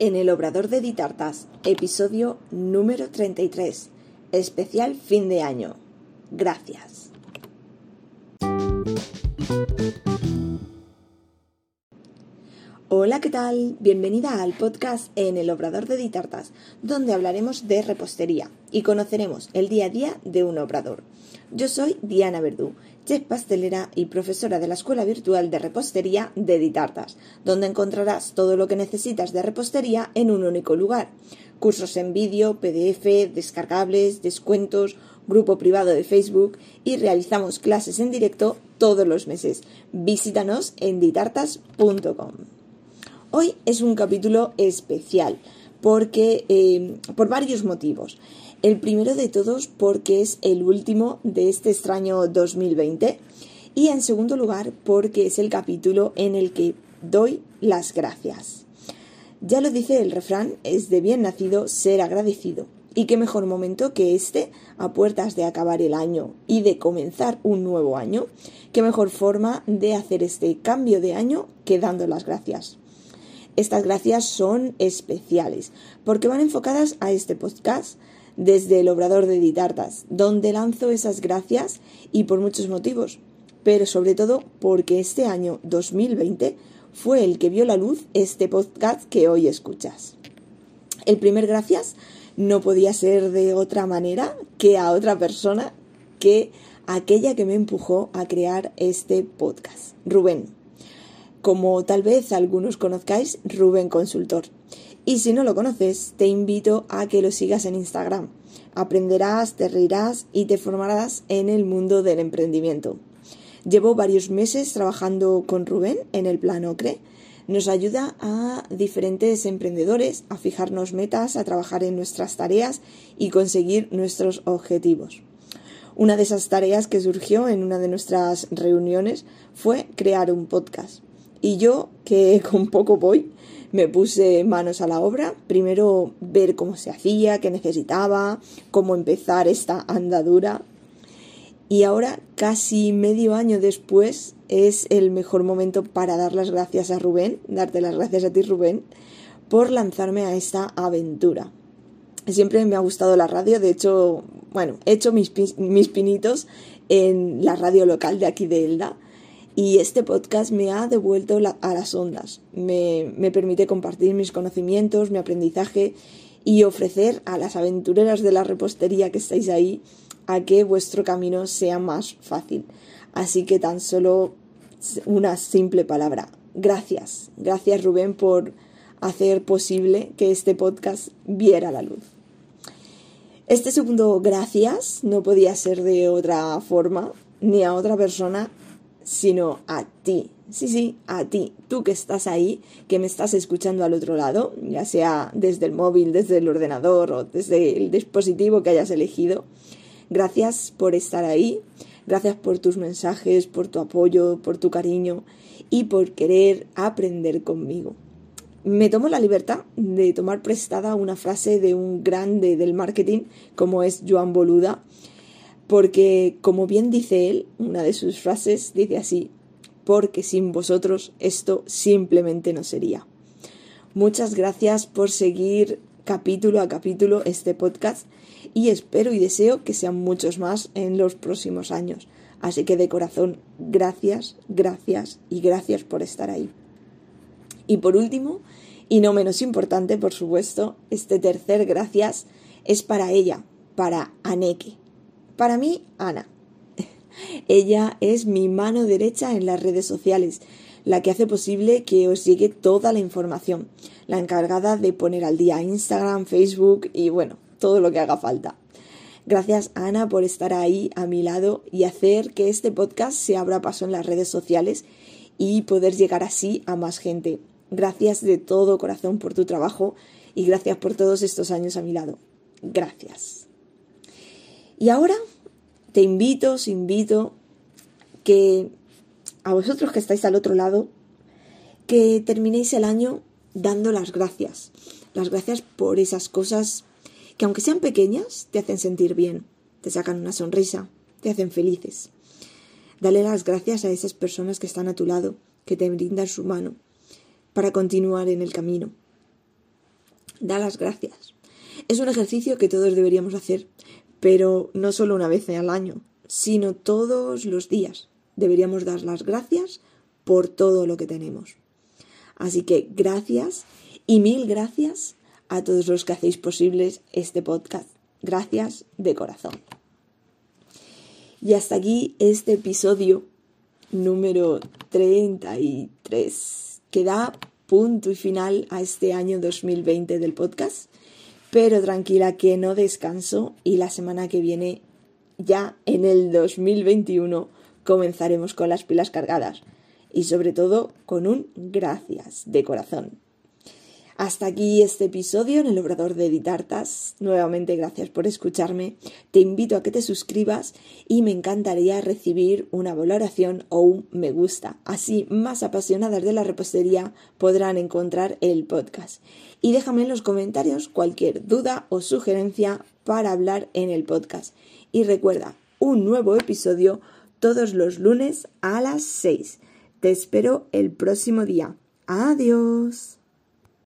en el Obrador de Ditartas, episodio número 33, especial fin de año. Gracias. Hola, ¿qué tal? Bienvenida al podcast en el Obrador de Ditartas, donde hablaremos de repostería y conoceremos el día a día de un obrador. Yo soy Diana Verdú chef pastelera y profesora de la Escuela Virtual de Repostería de Ditartas, donde encontrarás todo lo que necesitas de repostería en un único lugar. Cursos en vídeo, PDF, descargables, descuentos, grupo privado de Facebook y realizamos clases en directo todos los meses. Visítanos en ditartas.com. Hoy es un capítulo especial porque eh, por varios motivos. El primero de todos porque es el último de este extraño 2020 y en segundo lugar porque es el capítulo en el que doy las gracias. Ya lo dice el refrán, es de bien nacido ser agradecido. Y qué mejor momento que este, a puertas de acabar el año y de comenzar un nuevo año, qué mejor forma de hacer este cambio de año que dando las gracias. Estas gracias son especiales porque van enfocadas a este podcast, desde el Obrador de Ditartas, donde lanzo esas gracias y por muchos motivos, pero sobre todo porque este año 2020 fue el que vio la luz este podcast que hoy escuchas. El primer gracias no podía ser de otra manera que a otra persona que aquella que me empujó a crear este podcast, Rubén. Como tal vez algunos conozcáis, Rubén Consultor. Y si no lo conoces, te invito a que lo sigas en Instagram. Aprenderás, te reirás y te formarás en el mundo del emprendimiento. Llevo varios meses trabajando con Rubén en el plan OCRE. Nos ayuda a diferentes emprendedores a fijarnos metas, a trabajar en nuestras tareas y conseguir nuestros objetivos. Una de esas tareas que surgió en una de nuestras reuniones fue crear un podcast. Y yo, que con poco voy, me puse manos a la obra. Primero ver cómo se hacía, qué necesitaba, cómo empezar esta andadura. Y ahora, casi medio año después, es el mejor momento para dar las gracias a Rubén, darte las gracias a ti Rubén, por lanzarme a esta aventura. Siempre me ha gustado la radio, de hecho, bueno, he hecho mis, mis pinitos en la radio local de aquí de Elda y este podcast me ha devuelto a las ondas. Me, me permite compartir mis conocimientos, mi aprendizaje y ofrecer a las aventureras de la repostería que estáis ahí a que vuestro camino sea más fácil. Así que tan solo una simple palabra. Gracias. Gracias Rubén por hacer posible que este podcast viera la luz. Este segundo gracias no podía ser de otra forma ni a otra persona sino a ti. Sí, sí, a ti, tú que estás ahí, que me estás escuchando al otro lado, ya sea desde el móvil, desde el ordenador o desde el dispositivo que hayas elegido. Gracias por estar ahí, gracias por tus mensajes, por tu apoyo, por tu cariño y por querer aprender conmigo. Me tomo la libertad de tomar prestada una frase de un grande del marketing como es Joan Boluda, porque, como bien dice él, una de sus frases dice así, porque sin vosotros esto simplemente no sería. Muchas gracias por seguir capítulo a capítulo este podcast y espero y deseo que sean muchos más en los próximos años. Así que de corazón, gracias, gracias y gracias por estar ahí. Y por último, y no menos importante, por supuesto, este tercer gracias es para ella, para Aneke. Para mí, Ana. Ella es mi mano derecha en las redes sociales, la que hace posible que os llegue toda la información, la encargada de poner al día Instagram, Facebook y bueno, todo lo que haga falta. Gracias Ana por estar ahí a mi lado y hacer que este podcast se abra paso en las redes sociales y poder llegar así a más gente. Gracias de todo corazón por tu trabajo y gracias por todos estos años a mi lado. Gracias. Y ahora te invito, os invito que a vosotros que estáis al otro lado, que terminéis el año dando las gracias. Las gracias por esas cosas que aunque sean pequeñas, te hacen sentir bien, te sacan una sonrisa, te hacen felices. Dale las gracias a esas personas que están a tu lado, que te brindan su mano para continuar en el camino. Da las gracias. Es un ejercicio que todos deberíamos hacer, pero no solo una vez al año, sino todos los días. Deberíamos dar las gracias por todo lo que tenemos. Así que gracias y mil gracias a todos los que hacéis posibles este podcast. Gracias de corazón. Y hasta aquí este episodio número 33, que da punto y final a este año 2020 del podcast. Pero tranquila que no descanso y la semana que viene, ya en el 2021, comenzaremos con las pilas cargadas y sobre todo con un gracias de corazón. Hasta aquí este episodio en el Obrador de Editartas. Nuevamente gracias por escucharme. Te invito a que te suscribas y me encantaría recibir una valoración o un me gusta. Así más apasionadas de la repostería podrán encontrar el podcast. Y déjame en los comentarios cualquier duda o sugerencia para hablar en el podcast. Y recuerda, un nuevo episodio todos los lunes a las 6. Te espero el próximo día. Adiós.